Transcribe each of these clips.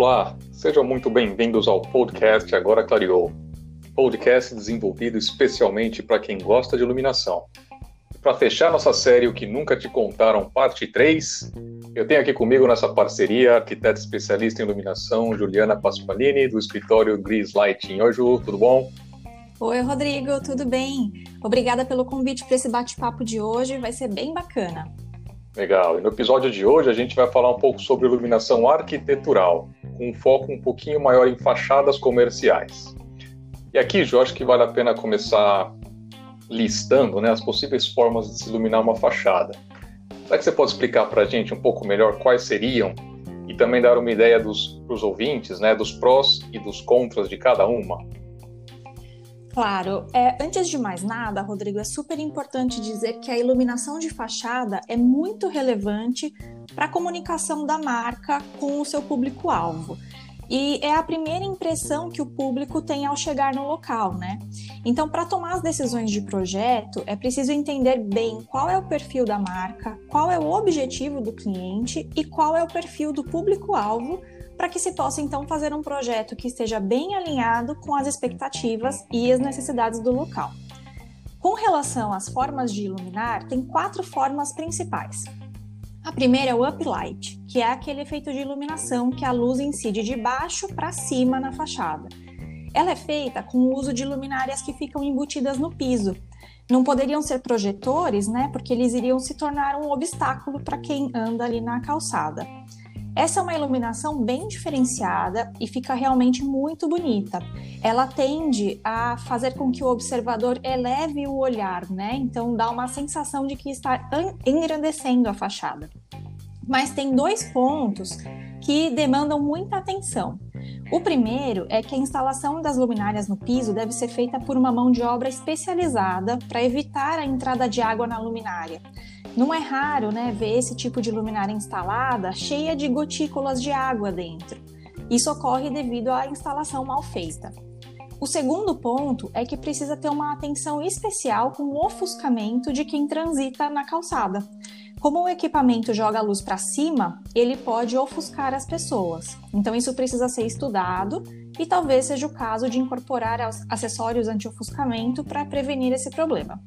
Olá, sejam muito bem-vindos ao podcast Agora Clareou. Podcast desenvolvido especialmente para quem gosta de iluminação. Para fechar nossa série O que Nunca Te Contaram, parte 3, eu tenho aqui comigo nessa parceria a arquiteta especialista em iluminação Juliana Pasqualini, do escritório Gris Lighting. Oi, Ju, tudo bom? Oi, Rodrigo, tudo bem? Obrigada pelo convite para esse bate-papo de hoje, vai ser bem bacana. Legal. E no episódio de hoje a gente vai falar um pouco sobre iluminação arquitetural, com um foco um pouquinho maior em fachadas comerciais. E aqui, acho que vale a pena começar listando né, as possíveis formas de se iluminar uma fachada. Será que você pode explicar para a gente um pouco melhor quais seriam e também dar uma ideia dos os ouvintes, né, dos prós e dos contras de cada uma? Claro. É, antes de mais nada, Rodrigo, é super importante dizer que a iluminação de fachada é muito relevante para a comunicação da marca com o seu público-alvo. E é a primeira impressão que o público tem ao chegar no local, né? Então, para tomar as decisões de projeto, é preciso entender bem qual é o perfil da marca, qual é o objetivo do cliente e qual é o perfil do público-alvo para que se possa então fazer um projeto que esteja bem alinhado com as expectativas e as necessidades do local. Com relação às formas de iluminar, tem quatro formas principais. A primeira é o uplight, que é aquele efeito de iluminação que a luz incide de baixo para cima na fachada. Ela é feita com o uso de luminárias que ficam embutidas no piso. Não poderiam ser projetores, né? Porque eles iriam se tornar um obstáculo para quem anda ali na calçada. Essa é uma iluminação bem diferenciada e fica realmente muito bonita. Ela tende a fazer com que o observador eleve o olhar, né? Então dá uma sensação de que está engrandecendo a fachada. Mas tem dois pontos que demandam muita atenção. O primeiro é que a instalação das luminárias no piso deve ser feita por uma mão de obra especializada para evitar a entrada de água na luminária. Não é raro né, ver esse tipo de luminária instalada cheia de gotículas de água dentro. Isso ocorre devido à instalação mal feita. O segundo ponto é que precisa ter uma atenção especial com o ofuscamento de quem transita na calçada. Como o equipamento joga a luz para cima, ele pode ofuscar as pessoas. Então, isso precisa ser estudado e talvez seja o caso de incorporar acessórios anti-ofuscamento para prevenir esse problema.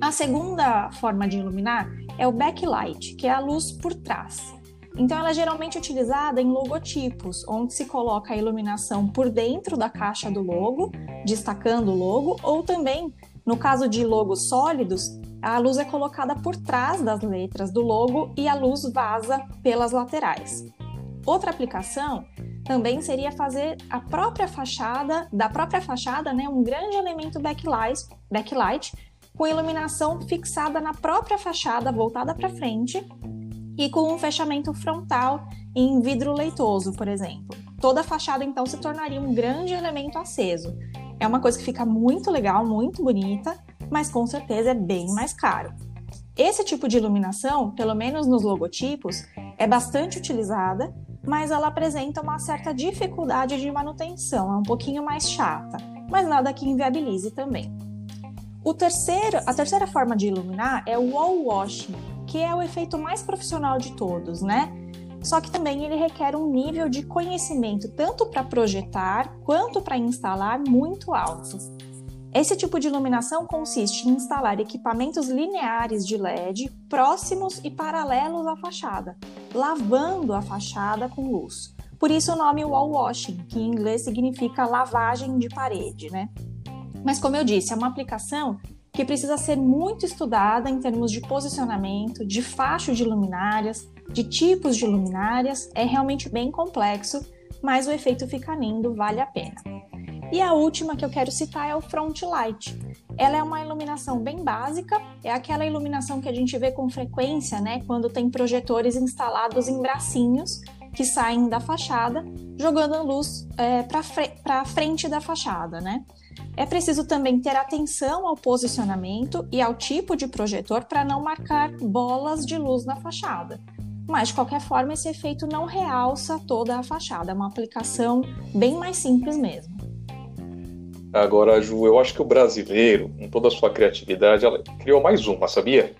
A segunda forma de iluminar é o backlight, que é a luz por trás. Então, ela é geralmente utilizada em logotipos, onde se coloca a iluminação por dentro da caixa do logo, destacando o logo, ou também, no caso de logos sólidos, a luz é colocada por trás das letras do logo e a luz vaza pelas laterais. Outra aplicação também seria fazer a própria fachada, da própria fachada, né, um grande elemento backlight, backlight com iluminação fixada na própria fachada voltada para frente e com um fechamento frontal em vidro leitoso, por exemplo. Toda a fachada então se tornaria um grande elemento aceso. É uma coisa que fica muito legal, muito bonita, mas com certeza é bem mais caro. Esse tipo de iluminação, pelo menos nos logotipos, é bastante utilizada, mas ela apresenta uma certa dificuldade de manutenção, é um pouquinho mais chata, mas nada que inviabilize também. O terceiro, a terceira forma de iluminar é o wall washing, que é o efeito mais profissional de todos, né? Só que também ele requer um nível de conhecimento tanto para projetar quanto para instalar muito alto. Esse tipo de iluminação consiste em instalar equipamentos lineares de LED próximos e paralelos à fachada, lavando a fachada com luz. Por isso o nome wall washing, que em inglês significa lavagem de parede, né? Mas, como eu disse, é uma aplicação que precisa ser muito estudada em termos de posicionamento, de facho de luminárias, de tipos de luminárias. É realmente bem complexo, mas o efeito fica lindo, vale a pena. E a última que eu quero citar é o front light. Ela é uma iluminação bem básica, é aquela iluminação que a gente vê com frequência, né, quando tem projetores instalados em bracinhos que saem da fachada, jogando a luz é, para a frente da fachada, né? É preciso também ter atenção ao posicionamento e ao tipo de projetor para não marcar bolas de luz na fachada. Mas, de qualquer forma, esse efeito não realça toda a fachada, é uma aplicação bem mais simples mesmo. Agora, Ju, eu acho que o brasileiro, com toda a sua criatividade, ela criou mais uma, sabia?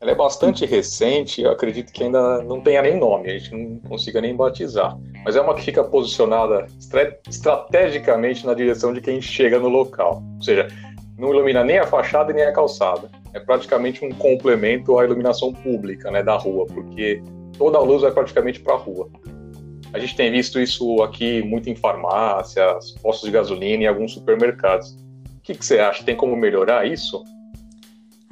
Ela é bastante recente, eu acredito que ainda não tenha nem nome, a gente não consiga nem batizar. Mas é uma que fica posicionada estrategicamente na direção de quem chega no local. Ou seja, não ilumina nem a fachada nem a calçada. É praticamente um complemento à iluminação pública né, da rua, porque toda a luz vai praticamente para a rua. A gente tem visto isso aqui muito em farmácias, postos de gasolina e alguns supermercados. O que, que você acha? Tem como melhorar isso?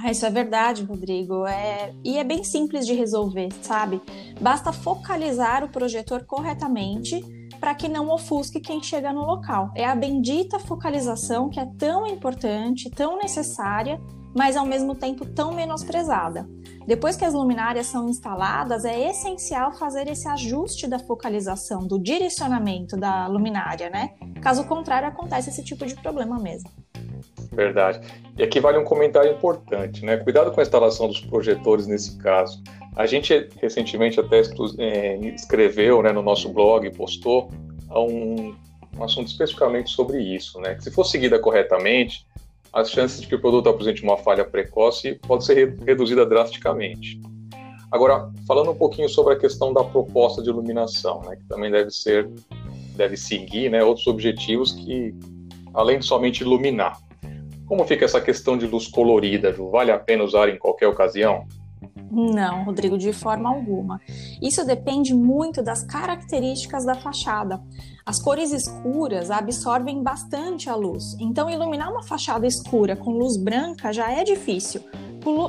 Ah, isso é verdade, Rodrigo. É... E é bem simples de resolver, sabe? Basta focalizar o projetor corretamente para que não ofusque quem chega no local. É a bendita focalização que é tão importante, tão necessária, mas ao mesmo tempo tão menosprezada. Depois que as luminárias são instaladas, é essencial fazer esse ajuste da focalização, do direcionamento da luminária, né? Caso contrário, acontece esse tipo de problema mesmo. Verdade. E aqui vale um comentário importante, né? Cuidado com a instalação dos projetores nesse caso. A gente recentemente até é, escreveu né, no nosso blog, postou um, um assunto especificamente sobre isso, né? Que se for seguida corretamente, as chances de que o produto apresente uma falha precoce pode ser reduzida drasticamente. Agora, falando um pouquinho sobre a questão da proposta de iluminação, né, que também deve ser, deve seguir, né, outros objetivos que, além de somente iluminar, como fica essa questão de luz colorida, Ju? Vale a pena usar em qualquer ocasião? Não, Rodrigo, de forma alguma. Isso depende muito das características da fachada. As cores escuras absorvem bastante a luz, então iluminar uma fachada escura com luz branca já é difícil.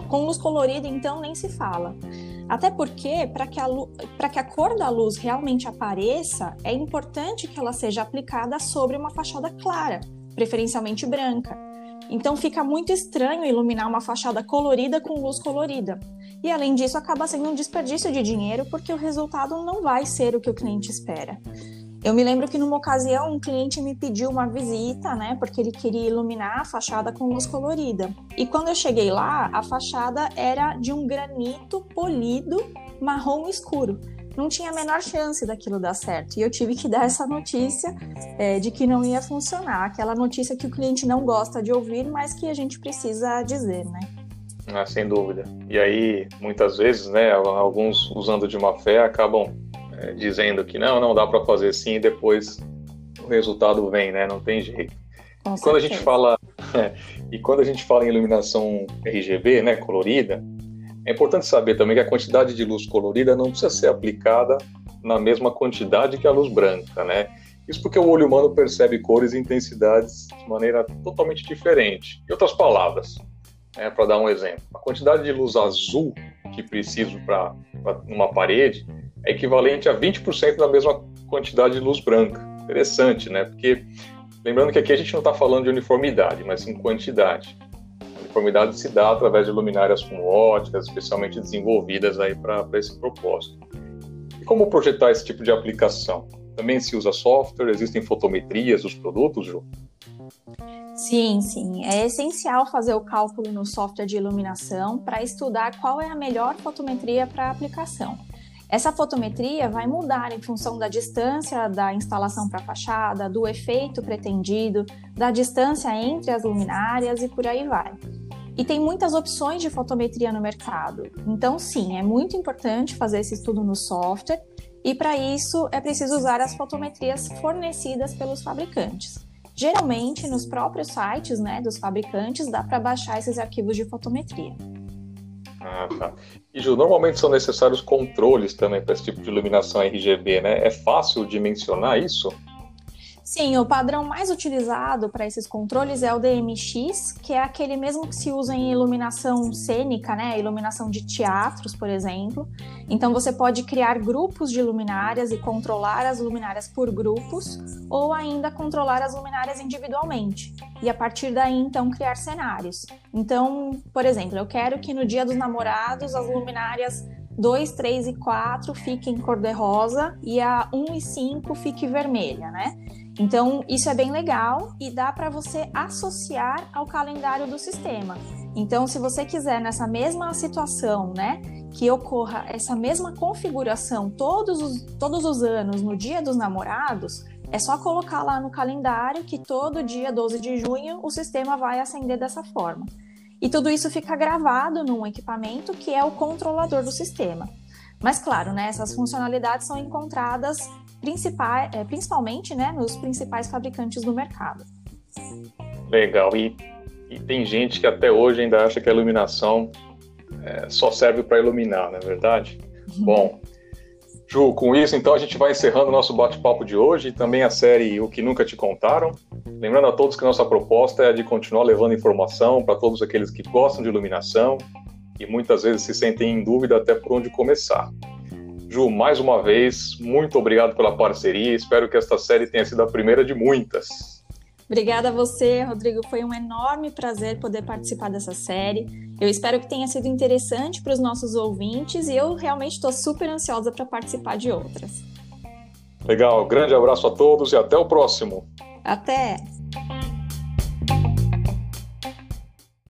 Com luz colorida, então, nem se fala. Até porque, para que, que, a cor da luz realmente apareça, é importante que ela seja aplicada sobre uma fachada clara, preferencialmente branca. Então fica muito estranho iluminar uma fachada colorida com luz colorida. E além disso, acaba sendo um desperdício de dinheiro porque o resultado não vai ser o que o cliente espera. Eu me lembro que numa ocasião um cliente me pediu uma visita, né, porque ele queria iluminar a fachada com luz colorida. E quando eu cheguei lá, a fachada era de um granito polido marrom escuro não tinha a menor chance daquilo dar certo. E eu tive que dar essa notícia é, de que não ia funcionar. Aquela notícia que o cliente não gosta de ouvir, mas que a gente precisa dizer, né? Ah, sem dúvida. E aí, muitas vezes, né, alguns usando de má fé acabam é, dizendo que não, não dá para fazer assim e depois o resultado vem, né? Não tem jeito. Com quando a gente fala e quando a gente fala em iluminação RGB, né, colorida, é importante saber também que a quantidade de luz colorida não precisa ser aplicada na mesma quantidade que a luz branca, né? Isso porque o olho humano percebe cores e intensidades de maneira totalmente diferente. Em outras palavras, né, para dar um exemplo, a quantidade de luz azul que preciso para uma parede é equivalente a 20% da mesma quantidade de luz branca. Interessante, né? Porque lembrando que aqui a gente não está falando de uniformidade, mas sim quantidade uniformidade se dá através de luminárias com óticas, especialmente desenvolvidas aí para esse propósito. E como projetar esse tipo de aplicação? Também se usa software? Existem fotometrias dos produtos, Ju? Sim, sim. É essencial fazer o cálculo no software de iluminação para estudar qual é a melhor fotometria para a aplicação. Essa fotometria vai mudar em função da distância da instalação para a fachada, do efeito pretendido, da distância entre as luminárias e por aí vai. E tem muitas opções de fotometria no mercado. Então, sim, é muito importante fazer esse estudo no software e para isso é preciso usar as fotometrias fornecidas pelos fabricantes. Geralmente, nos próprios sites né, dos fabricantes, dá para baixar esses arquivos de fotometria. Ah, tá. E Ju, normalmente são necessários controles também para esse tipo de iluminação RGB, né? É fácil dimensionar isso? Sim, o padrão mais utilizado para esses controles é o DMX, que é aquele mesmo que se usa em iluminação cênica, né? Iluminação de teatros, por exemplo. Então você pode criar grupos de luminárias e controlar as luminárias por grupos, ou ainda controlar as luminárias individualmente. E a partir daí, então, criar cenários. Então, por exemplo, eu quero que no dia dos namorados as luminárias 2, 3 e 4 fiquem cor-de-rosa e a 1 e 5 fique vermelha, né? Então, isso é bem legal e dá para você associar ao calendário do sistema. Então, se você quiser nessa mesma situação, né, que ocorra essa mesma configuração todos os, todos os anos no dia dos namorados, é só colocar lá no calendário que todo dia 12 de junho o sistema vai acender dessa forma. E tudo isso fica gravado num equipamento que é o controlador do sistema. Mas claro, né, essas funcionalidades são encontradas principalmente né, nos principais fabricantes do mercado. Legal. E, e, tem gente que até hoje ainda acha que a iluminação é, só serve para iluminar, não é verdade? Uhum. Bom, Ju, com isso, então, a gente vai encerrando o nosso bate-papo de hoje e também a série O Que Nunca Te Contaram. Lembrando a todos que nossa proposta é de continuar levando informação para todos aqueles que gostam de iluminação e muitas vezes se sentem em dúvida até por onde começar. Ju, mais uma vez, muito obrigado pela parceria. Espero que esta série tenha sido a primeira de muitas. Obrigada a você, Rodrigo. Foi um enorme prazer poder participar dessa série. Eu espero que tenha sido interessante para os nossos ouvintes e eu realmente estou super ansiosa para participar de outras. Legal, grande abraço a todos e até o próximo. Até!